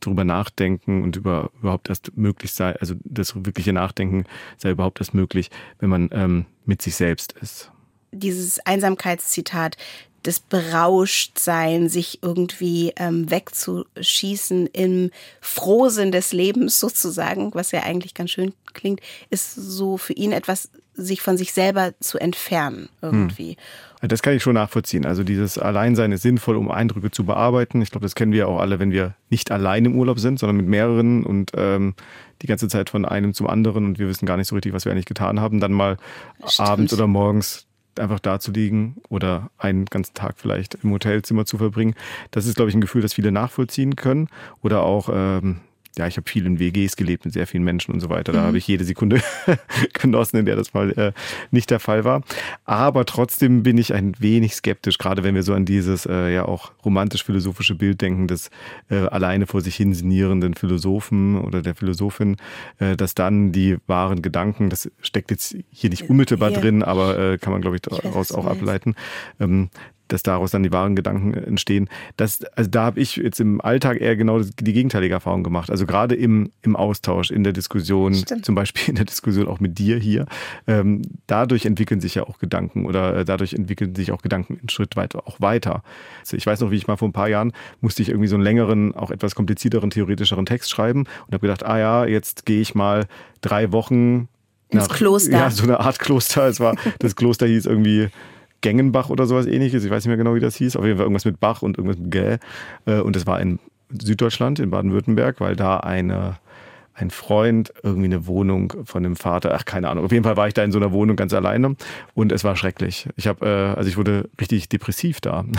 drüber nachdenken und über überhaupt erst möglich sei, also das wirkliche Nachdenken sei überhaupt erst möglich, wenn man ähm, mit sich selbst ist. Dieses Einsamkeitszitat, das Berauschtsein, sich irgendwie ähm, wegzuschießen im Frohsinn des Lebens sozusagen, was ja eigentlich ganz schön klingt, ist so für ihn etwas, sich von sich selber zu entfernen irgendwie. Hm. Das kann ich schon nachvollziehen. Also dieses Alleinsein ist sinnvoll, um Eindrücke zu bearbeiten. Ich glaube, das kennen wir auch alle, wenn wir nicht allein im Urlaub sind, sondern mit mehreren und ähm, die ganze Zeit von einem zum anderen und wir wissen gar nicht so richtig, was wir eigentlich getan haben. Dann mal Stimmt. abends oder morgens einfach da zu liegen oder einen ganzen Tag vielleicht im Hotelzimmer zu verbringen. Das ist, glaube ich, ein Gefühl, das viele nachvollziehen können. Oder auch ähm, ja, ich habe viel in WGs gelebt mit sehr vielen Menschen und so weiter. Da mhm. habe ich jede Sekunde genossen, in der das mal äh, nicht der Fall war. Aber trotzdem bin ich ein wenig skeptisch, gerade wenn wir so an dieses äh, ja auch romantisch-philosophische Bild denken des äh, alleine vor sich hin sinnierenden Philosophen oder der Philosophin, äh, dass dann die wahren Gedanken, das steckt jetzt hier nicht unmittelbar ja. drin, aber äh, kann man, glaube ich, daraus auch ableiten, ähm, dass daraus dann die wahren Gedanken entstehen. Das, also da habe ich jetzt im Alltag eher genau die gegenteilige Erfahrung gemacht. Also gerade im, im Austausch, in der Diskussion, Stimmt. zum Beispiel in der Diskussion auch mit dir hier, ähm, dadurch entwickeln sich ja auch Gedanken oder äh, dadurch entwickeln sich auch Gedanken einen Schritt weiter auch weiter. Also ich weiß noch, wie ich mal vor ein paar Jahren musste ich irgendwie so einen längeren, auch etwas komplizierteren, theoretischeren Text schreiben und habe gedacht, ah ja, jetzt gehe ich mal drei Wochen ins nach, Kloster. Ja, so eine Art Kloster. Es war, das Kloster hieß irgendwie Gengenbach oder sowas ähnliches. Ich weiß nicht mehr genau, wie das hieß. Auf jeden Fall irgendwas mit Bach und irgendwas mit Gä. Äh, und das war in Süddeutschland, in Baden-Württemberg, weil da eine ein Freund irgendwie eine Wohnung von dem Vater, ach keine Ahnung. Auf jeden Fall war ich da in so einer Wohnung ganz alleine und es war schrecklich. Ich habe, äh, also ich wurde richtig depressiv da.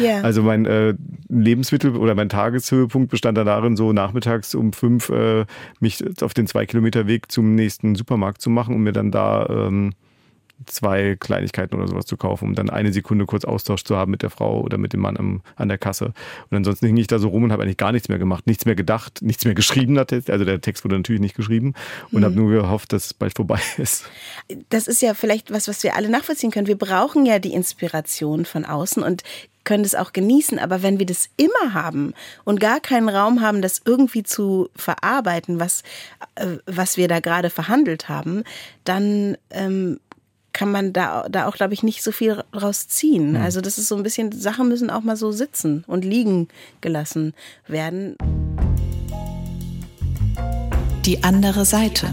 Yeah. Also mein äh, Lebensmittel oder mein Tageshöhepunkt bestand dann darin, so nachmittags um fünf äh, mich auf den zwei Kilometer Weg zum nächsten Supermarkt zu machen und mir dann da ähm, zwei Kleinigkeiten oder sowas zu kaufen, um dann eine Sekunde kurz Austausch zu haben mit der Frau oder mit dem Mann am, an der Kasse. Und ansonsten hing ich da so rum und habe eigentlich gar nichts mehr gemacht, nichts mehr gedacht, nichts mehr geschrieben. Also der Text wurde natürlich nicht geschrieben und mhm. habe nur gehofft, dass es bald vorbei ist. Das ist ja vielleicht was, was wir alle nachvollziehen können. Wir brauchen ja die Inspiration von außen und können das auch genießen. Aber wenn wir das immer haben und gar keinen Raum haben, das irgendwie zu verarbeiten, was, äh, was wir da gerade verhandelt haben, dann ähm, kann man da, da auch, glaube ich, nicht so viel rausziehen. Mhm. Also das ist so ein bisschen, Sachen müssen auch mal so sitzen und liegen gelassen werden. Die andere Seite.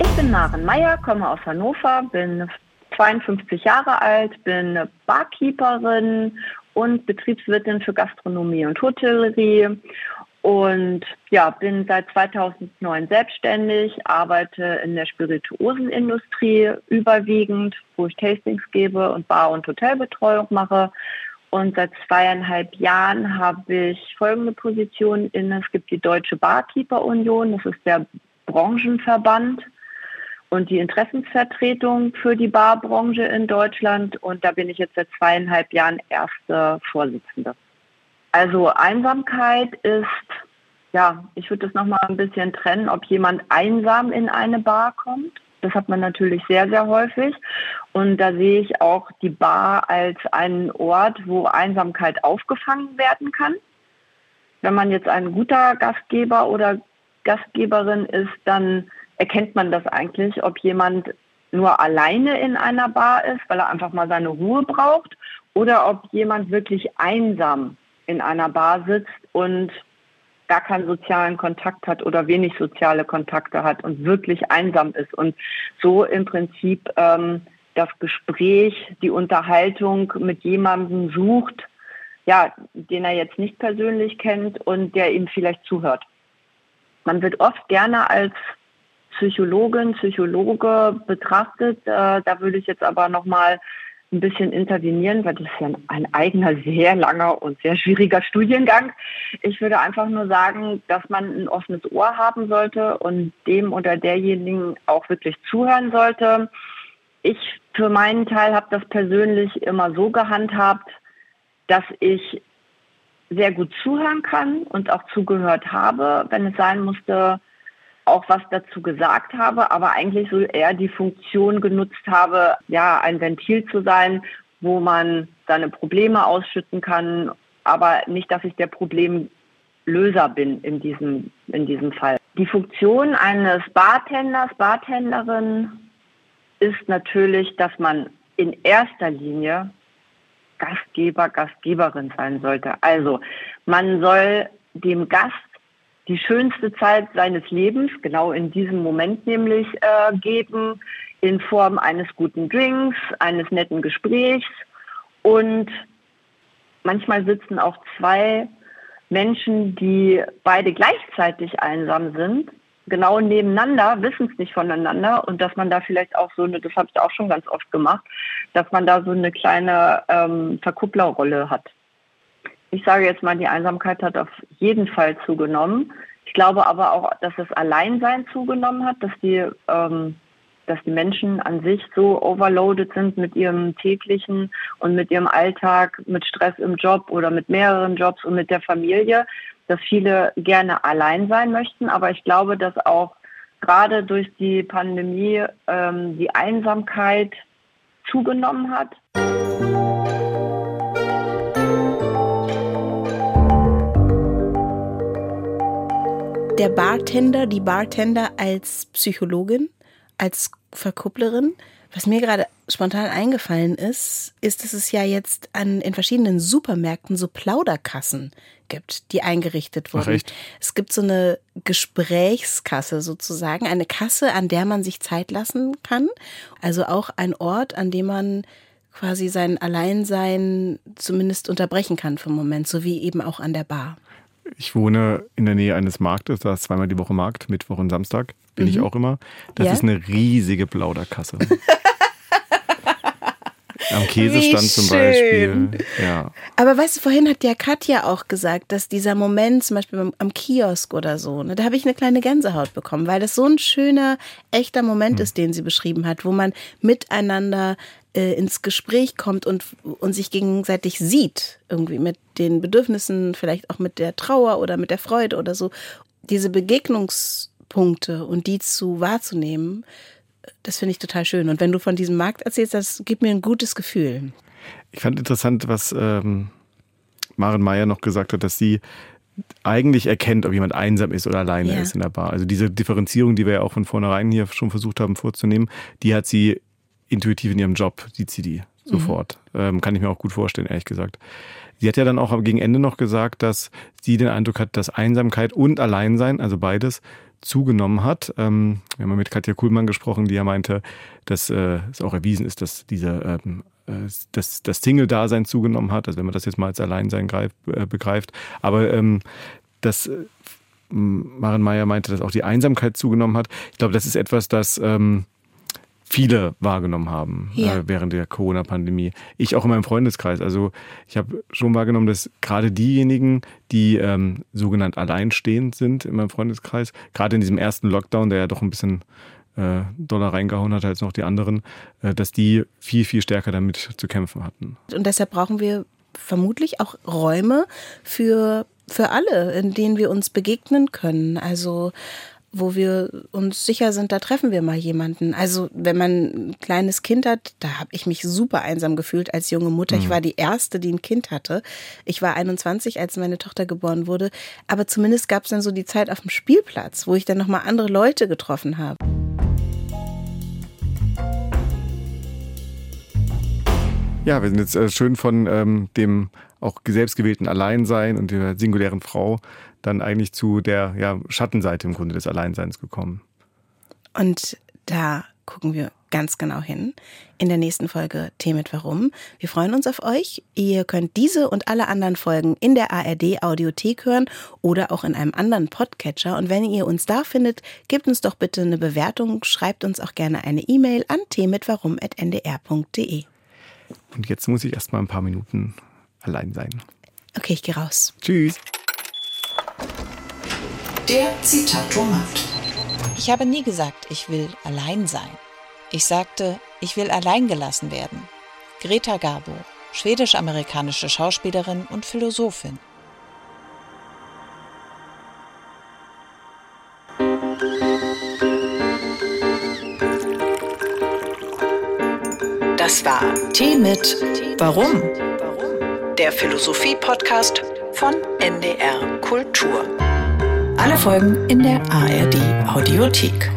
Ich bin Maren Meyer, komme aus Hannover, bin 52 Jahre alt, bin Barkeeperin und Betriebswirtin für Gastronomie und Hotellerie und ja, bin seit 2009 selbstständig, arbeite in der Spirituosenindustrie überwiegend, wo ich Tastings gebe und Bar- und Hotelbetreuung mache. Und seit zweieinhalb Jahren habe ich folgende Position inne. Es gibt die Deutsche Barkeeper Union, das ist der Branchenverband und die Interessensvertretung für die Barbranche in Deutschland. Und da bin ich jetzt seit zweieinhalb Jahren erste Vorsitzende. Also Einsamkeit ist, ja, ich würde das nochmal ein bisschen trennen, ob jemand einsam in eine Bar kommt. Das hat man natürlich sehr, sehr häufig. Und da sehe ich auch die Bar als einen Ort, wo Einsamkeit aufgefangen werden kann. Wenn man jetzt ein guter Gastgeber oder Gastgeberin ist, dann erkennt man das eigentlich, ob jemand nur alleine in einer Bar ist, weil er einfach mal seine Ruhe braucht, oder ob jemand wirklich einsam in einer Bar sitzt und gar keinen sozialen Kontakt hat oder wenig soziale Kontakte hat und wirklich einsam ist und so im Prinzip ähm, das Gespräch, die Unterhaltung mit jemandem sucht, ja, den er jetzt nicht persönlich kennt und der ihm vielleicht zuhört. Man wird oft gerne als Psychologin, Psychologe betrachtet. Äh, da würde ich jetzt aber nochmal ein bisschen intervenieren, weil das ist ja ein eigener, sehr langer und sehr schwieriger Studiengang. Ich würde einfach nur sagen, dass man ein offenes Ohr haben sollte und dem oder derjenigen auch wirklich zuhören sollte. Ich für meinen Teil habe das persönlich immer so gehandhabt, dass ich sehr gut zuhören kann und auch zugehört habe, wenn es sein musste, auch was dazu gesagt habe, aber eigentlich so eher die Funktion genutzt habe, ja, ein Ventil zu sein, wo man seine Probleme ausschütten kann, aber nicht, dass ich der Problem Löser bin in diesem, in diesem Fall. Die Funktion eines Bartenders, Bartenderin ist natürlich, dass man in erster Linie Gastgeber, Gastgeberin sein sollte. Also man soll dem Gast die schönste Zeit seines Lebens, genau in diesem Moment nämlich, äh, geben, in Form eines guten Drinks, eines netten Gesprächs. Und manchmal sitzen auch zwei Menschen, die beide gleichzeitig einsam sind, genau nebeneinander, wissen es nicht voneinander und dass man da vielleicht auch so eine, das habe ich auch schon ganz oft gemacht, dass man da so eine kleine ähm, Verkupplerrolle hat. Ich sage jetzt mal, die Einsamkeit hat auf jeden Fall zugenommen. Ich glaube aber auch, dass das Alleinsein zugenommen hat, dass die, ähm, dass die Menschen an sich so overloaded sind mit ihrem täglichen und mit ihrem Alltag, mit Stress im Job oder mit mehreren Jobs und mit der Familie, dass viele gerne allein sein möchten. Aber ich glaube, dass auch gerade durch die Pandemie ähm, die Einsamkeit zugenommen hat. Der Bartender, die Bartender als Psychologin, als Verkupplerin, was mir gerade spontan eingefallen ist, ist, dass es ja jetzt an, in verschiedenen Supermärkten so Plauderkassen gibt, die eingerichtet wurden. Ach, es gibt so eine Gesprächskasse sozusagen, eine Kasse, an der man sich Zeit lassen kann. Also auch ein Ort, an dem man quasi sein Alleinsein zumindest unterbrechen kann für einen Moment, so wie eben auch an der Bar. Ich wohne in der Nähe eines Marktes, da ist zweimal die Woche Markt, Mittwoch und Samstag, bin mhm. ich auch immer. Das ja? ist eine riesige Plauderkasse. Am Käsestand zum Beispiel. Ja. Aber weißt du, vorhin hat ja Katja auch gesagt, dass dieser Moment zum Beispiel am Kiosk oder so, ne, da habe ich eine kleine Gänsehaut bekommen, weil das so ein schöner, echter Moment hm. ist, den sie beschrieben hat, wo man miteinander äh, ins Gespräch kommt und, und sich gegenseitig sieht, irgendwie mit den Bedürfnissen, vielleicht auch mit der Trauer oder mit der Freude oder so. Diese Begegnungspunkte und die zu wahrzunehmen, das finde ich total schön. Und wenn du von diesem Markt erzählst, das gibt mir ein gutes Gefühl. Ich fand interessant, was ähm, Maren Meyer noch gesagt hat, dass sie eigentlich erkennt, ob jemand einsam ist oder alleine ja. ist in der Bar. Also diese Differenzierung, die wir ja auch von vornherein hier schon versucht haben vorzunehmen, die hat sie intuitiv in ihrem Job, die sofort. Mhm. Ähm, kann ich mir auch gut vorstellen, ehrlich gesagt. Sie hat ja dann auch gegen Ende noch gesagt, dass sie den Eindruck hat, dass Einsamkeit und Alleinsein, also beides, zugenommen hat. Ähm, wir haben mal mit Katja Kuhlmann gesprochen, die ja meinte, dass äh, es auch erwiesen ist, dass diese ähm, äh, dass das Single-Dasein zugenommen hat, also wenn man das jetzt mal als Alleinsein greift, äh, begreift. Aber ähm, dass äh, Maren Meyer meinte, dass auch die Einsamkeit zugenommen hat. Ich glaube, das ist etwas, das ähm, viele wahrgenommen haben ja. äh, während der Corona-Pandemie. Ich auch in meinem Freundeskreis. Also ich habe schon wahrgenommen, dass gerade diejenigen, die ähm, sogenannt alleinstehend sind in meinem Freundeskreis, gerade in diesem ersten Lockdown, der ja doch ein bisschen äh, doller reingehauen hat als noch die anderen, äh, dass die viel, viel stärker damit zu kämpfen hatten. Und deshalb brauchen wir vermutlich auch Räume für für alle, in denen wir uns begegnen können. Also wo wir uns sicher sind, da treffen wir mal jemanden. Also wenn man ein kleines Kind hat, da habe ich mich super einsam gefühlt als junge Mutter. Mhm. Ich war die erste, die ein Kind hatte. Ich war 21, als meine Tochter geboren wurde. Aber zumindest gab es dann so die Zeit auf dem Spielplatz, wo ich dann nochmal andere Leute getroffen habe. Ja, wir sind jetzt äh, schön von ähm, dem auch selbstgewählten Alleinsein und der singulären Frau dann eigentlich zu der ja, Schattenseite im Grunde des Alleinseins gekommen. Und da gucken wir ganz genau hin in der nächsten Folge Tee mit Warum. Wir freuen uns auf euch. Ihr könnt diese und alle anderen Folgen in der ARD Audiothek hören oder auch in einem anderen Podcatcher. Und wenn ihr uns da findet, gebt uns doch bitte eine Bewertung, schreibt uns auch gerne eine E-Mail an teemitwarum.ndr.de. Und jetzt muss ich erst mal ein paar Minuten allein sein. Okay, ich gehe raus. Tschüss. Der Zitatomat. Ich habe nie gesagt, ich will allein sein. Ich sagte, ich will allein gelassen werden. Greta Garbo, schwedisch-amerikanische Schauspielerin und Philosophin. Das war Tee mit Warum? Der Philosophie-Podcast von NDR Kultur. Alle Folgen in der ARD Audiothek.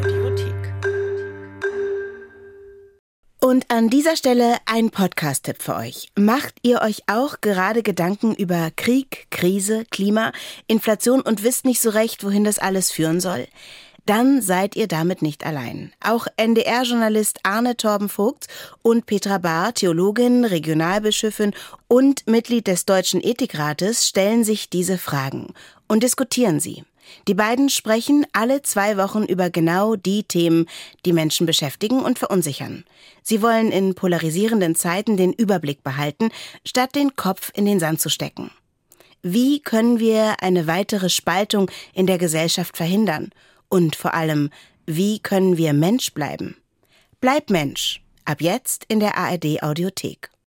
Und an dieser Stelle ein Podcast-Tipp für euch. Macht ihr euch auch gerade Gedanken über Krieg, Krise, Klima, Inflation und wisst nicht so recht, wohin das alles führen soll? Dann seid ihr damit nicht allein. Auch NDR-Journalist Arne Torben Vogt und Petra Bahr, Theologin, Regionalbischöfin und Mitglied des Deutschen Ethikrates, stellen sich diese Fragen und diskutieren sie. Die beiden sprechen alle zwei Wochen über genau die Themen, die Menschen beschäftigen und verunsichern. Sie wollen in polarisierenden Zeiten den Überblick behalten, statt den Kopf in den Sand zu stecken. Wie können wir eine weitere Spaltung in der Gesellschaft verhindern? Und vor allem, wie können wir Mensch bleiben? Bleib Mensch. Ab jetzt in der ARD Audiothek.